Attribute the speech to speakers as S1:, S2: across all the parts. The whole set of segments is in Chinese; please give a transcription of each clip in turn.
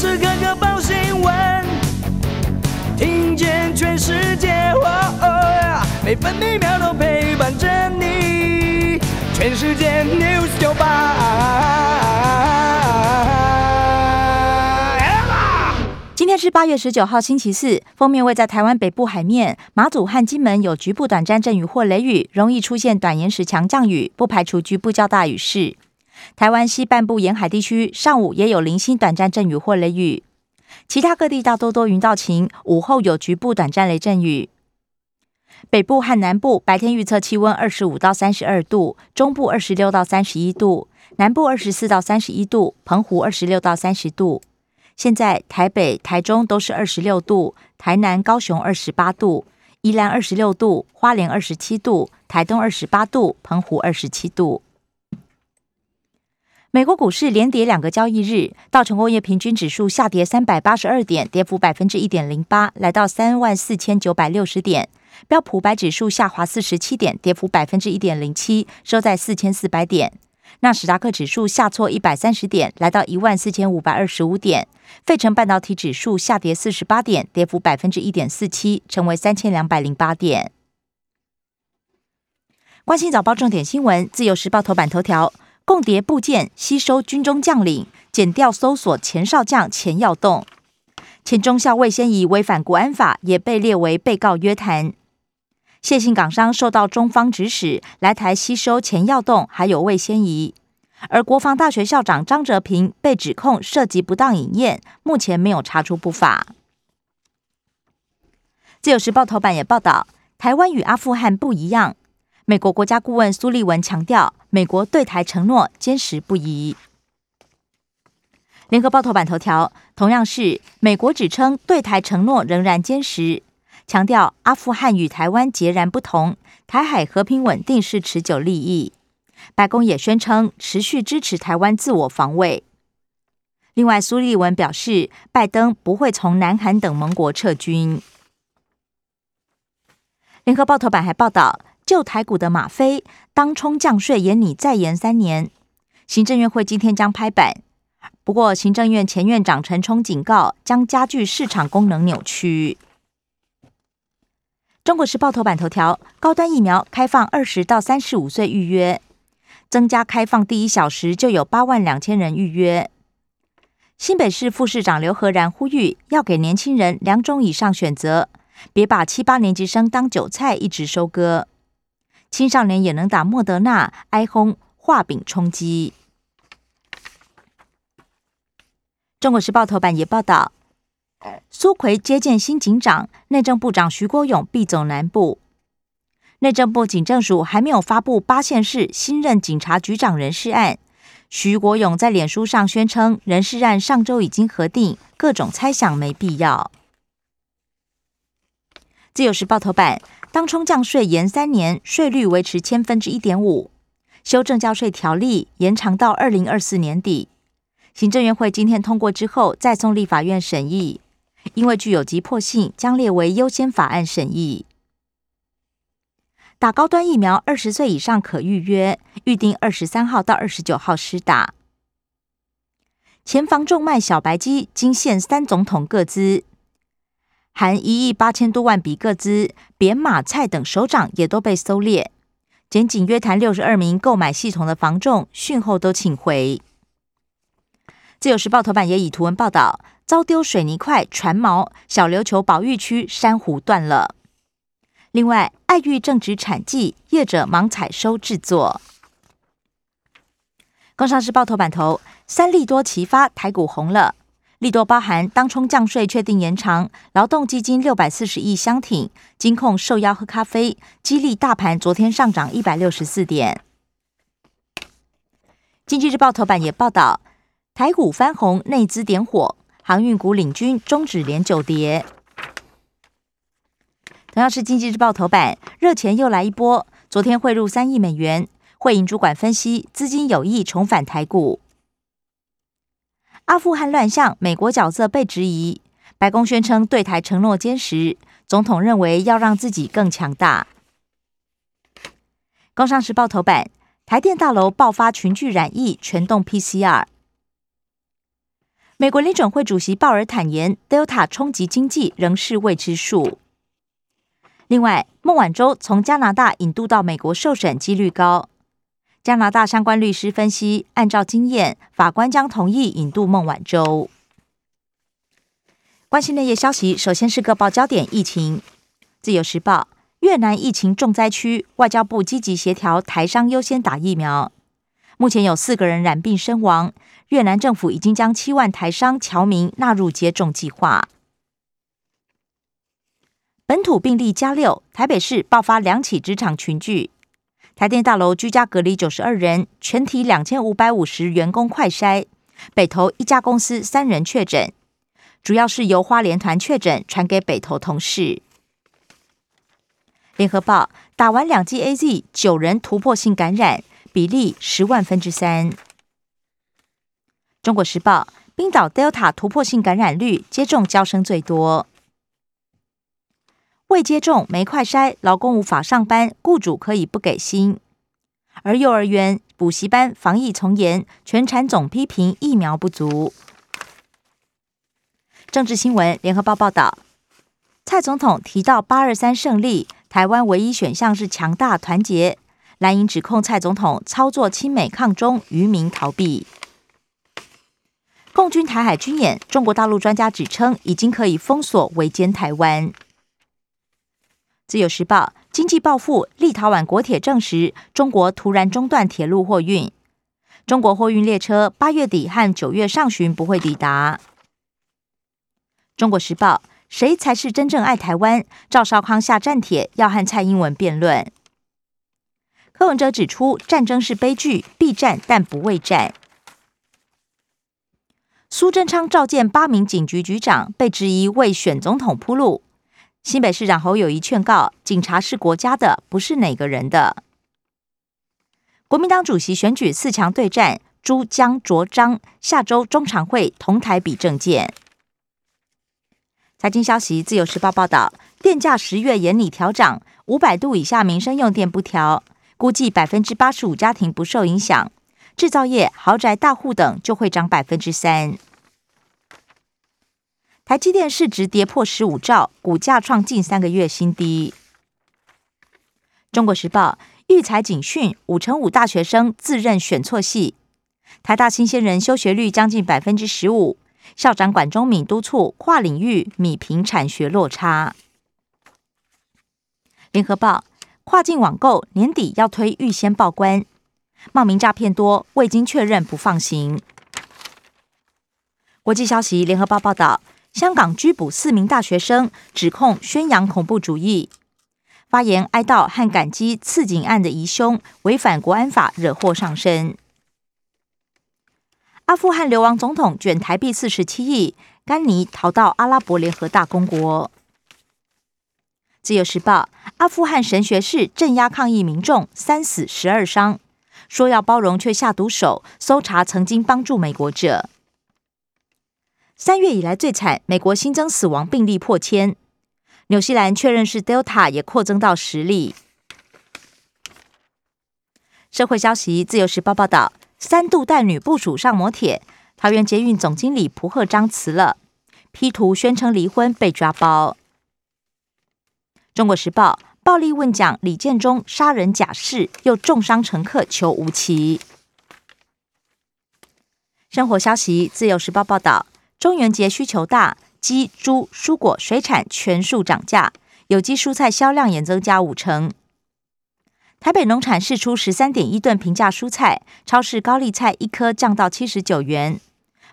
S1: 时刻刻报新闻，听见全世界，每分每秒都陪伴着你。全世界 news 九八
S2: 今天是八月十九号，星期四。封面位在台湾北部海面，马祖和金门有局部短暂阵雨或雷雨，容易出现短延时强降雨，不排除局部较大雨势。台湾西半部沿海地区上午也有零星短暂阵雨或雷雨，其他各地大多多云到晴，午后有局部短暂雷阵雨。北部和南部白天预测气温二十五到三十二度，中部二十六到三十一度，南部二十四到三十一度，澎湖二十六到三十度。现在台北、台中都是二十六度，台南、高雄二十八度，宜兰二十六度，花莲二十七度，台东二十八度，澎湖二十七度。美国股市连跌两个交易日，道琼工业平均指数下跌三百八十二点，跌幅百分之一点零八，来到三万四千九百六十点。标普白指数下滑四十七点，跌幅百分之一点零七，收在四千四百点。纳斯达克指数下挫一百三十点，来到一万四千五百二十五点。费城半导体指数下跌四十八点，跌幅百分之一点四七，成为三千两百零八点。关心早报重点新闻，自由时报头版头条。共谍部件吸收军中将领，减掉搜索前少将钱耀栋。前中校魏先仪违反国安法，也被列为被告约谈。谢姓港商受到中方指使来台吸收钱耀栋，还有魏先仪。而国防大学校长张哲平被指控涉及不当饮宴，目前没有查出不法。自由时报头版也报道，台湾与阿富汗不一样。美国国家顾问苏利文强调，美国对台承诺坚实不移。联合报头版头条同样是美国指称对台承诺仍然坚实，强调阿富汗与台湾截然不同，台海和平稳定是持久利益。白宫也宣称持续支持台湾自我防卫。另外，苏利文表示，拜登不会从南韩等盟国撤军。联合报头版还报道。旧台股的马飞当冲降税，延拟再延三年。行政院会今天将拍板，不过行政院前院长陈冲警告，将加剧市场功能扭曲。中国时报头版头条：高端疫苗开放二十到三十五岁预约，增加开放第一小时就有八万两千人预约。新北市副市长刘和然呼吁，要给年轻人两种以上选择，别把七八年级生当韭菜一直收割。青少年也能打莫德纳，哀轰画饼充饥。中国时报头版也报道，苏奎接见新警长，内政部长徐国勇必走南部。内政部警政署还没有发布八县市新任警察局长人事案。徐国勇在脸书上宣称，人事案上周已经核定，各种猜想没必要。自由时报头版。当冲降税延三年，税率维持千分之一点五，修正交税条例延长到二零二四年底。行政院会今天通过之后，再送立法院审议，因为具有急迫性，将列为优先法案审议。打高端疫苗，二十岁以上可预约，预定二十三号到二十九号施打。前防重卖小白鸡，惊现三总统各资。含一亿八千多万笔个资，扁马菜等首长也都被搜猎。检警约谈六十二名购买系统的房仲，讯后都请回。自由时报头版也以图文报道：遭丢水泥块、船锚，小琉球保育区珊瑚断了。另外，爱玉正值产季，业者忙采收制作。工商时报头版头：三利多齐发，台股红了。利多包含当冲降税确定延长，劳动基金六百四十亿相挺，金控受邀喝咖啡，激励大盘昨天上涨一百六十四点。经济日报头版也报道，台股翻红，内资点火，航运股领军，终止连九跌。同样是经济日报头版，热钱又来一波，昨天汇入三亿美元，汇银主管分析，资金有意重返台股。阿富汗乱象，美国角色被质疑。白宫宣称对台承诺坚实，总统认为要让自己更强大。工商时报头版：台电大楼爆发群聚染疫，全动 PCR。美国联准会主席鲍尔坦言，Delta 冲击经济仍是未知数。另外，孟晚舟从加拿大引渡到美国受审几率高。加拿大相关律师分析，按照经验，法官将同意引渡孟晚舟。关心内页消息，首先是各报焦点疫情。自由时报：越南疫情重灾区，外交部积极协调台商优先打疫苗。目前有四个人染病身亡。越南政府已经将七万台商侨民纳入接种计划。本土病例加六，台北市爆发两起职场群聚。台电大楼居家隔离九十二人，全体两千五百五十员工快筛。北投一家公司三人确诊，主要是由花莲团确诊传给北投同事。联合报打完两剂 A Z，九人突破性感染，比例十万分之三。中国时报：冰岛 Delta 突破性感染率，接种交生最多。未接种没快筛，劳工无法上班，雇主可以不给薪。而幼儿园、补习班防疫从严，全产总批评疫苗不足。政治新闻：联合报报道，蔡总统提到八二三胜利，台湾唯一选项是强大团结。蓝营指控蔡总统操作亲美抗中，渔民逃避。共军台海军演，中国大陆专家指称已经可以封锁围歼台湾。自由时报经济报复，立陶宛国铁证实中国突然中断铁路货运，中国货运列车八月底和九月上旬不会抵达。中国时报谁才是真正爱台湾？赵少康下战帖要和蔡英文辩论。柯文哲指出战争是悲剧，必战但不畏战。苏贞昌召见八名警局局长，被质疑为选总统铺路。新北市长侯友谊劝告：警察是国家的，不是哪个人的。国民党主席选举四强对战，朱江卓章下周中常会同台比政见。财经消息：自由时报报道，电价十月严拟调涨，五百度以下民生用电不调，估计百分之八十五家庭不受影响。制造业、豪宅、大户等就会涨百分之三。台积电市值跌破十五兆，股价创近三个月新低。中国时报育才警讯：五成五大学生自认选错系。台大新鲜人休学率将近百分之十五，校长管中敏督促跨领域米平产学落差。联合报跨境网购年底要推预先报关。冒名诈骗多，未经确认不放行。国际消息：联合报报道，香港拘捕四名大学生，指控宣扬恐怖主义，发言哀悼和感激刺警案的疑凶，违反国安法，惹祸上身。阿富汗流亡总统卷台币四十七亿，甘尼逃到阿拉伯联合大公国。自由时报：阿富汗神学士镇压抗议民众，三死十二伤。说要包容，却下毒手。搜查曾经帮助美国者。三月以来最惨，美国新增死亡病例破千。纽西兰确认是 Delta，也扩增到十例。社会消息：自由时报报道，三度带女部署上摩铁，桃园捷运总经理蒲鹤章辞了，P 图宣称离婚被抓包。中国时报。暴力问讲李建忠杀人假释，又重伤乘客，求无期。生活消息：自由时报报道，中元节需求大，鸡、猪、蔬果、水产全数涨价，有机蔬菜销量也增加五成。台北农产试出十三点一吨平价蔬菜，超市高丽菜一颗降到七十九元，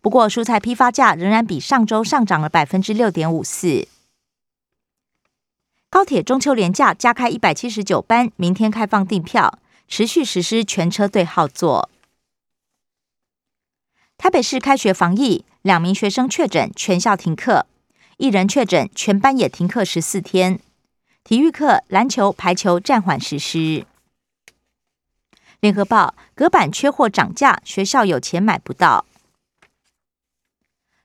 S2: 不过蔬菜批发价仍然比上周上涨了百分之六点五四。高铁中秋连假加开一百七十九班，明天开放订票，持续实施全车对号座。台北市开学防疫，两名学生确诊，全校停课；一人确诊，全班也停课十四天。体育课篮球、排球暂缓实施。联合报隔板缺货涨价，学校有钱买不到。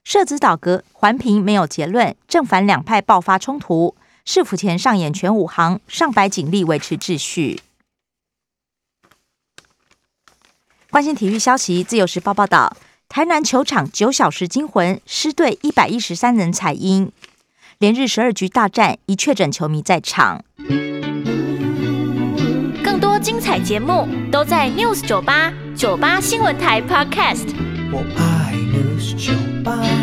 S2: 社子岛隔环评没有结论，正反两派爆发冲突。市府前上演全武行，上百警力维持秩序。关心体育消息，自由时报报道，台南球场九小时惊魂，狮队一百一十三人采阴。连日十二局大战，一确诊球迷在场。
S3: 更多精彩节目都在 News 九八九八新闻台 Podcast。
S1: 我爱 News 酒吧。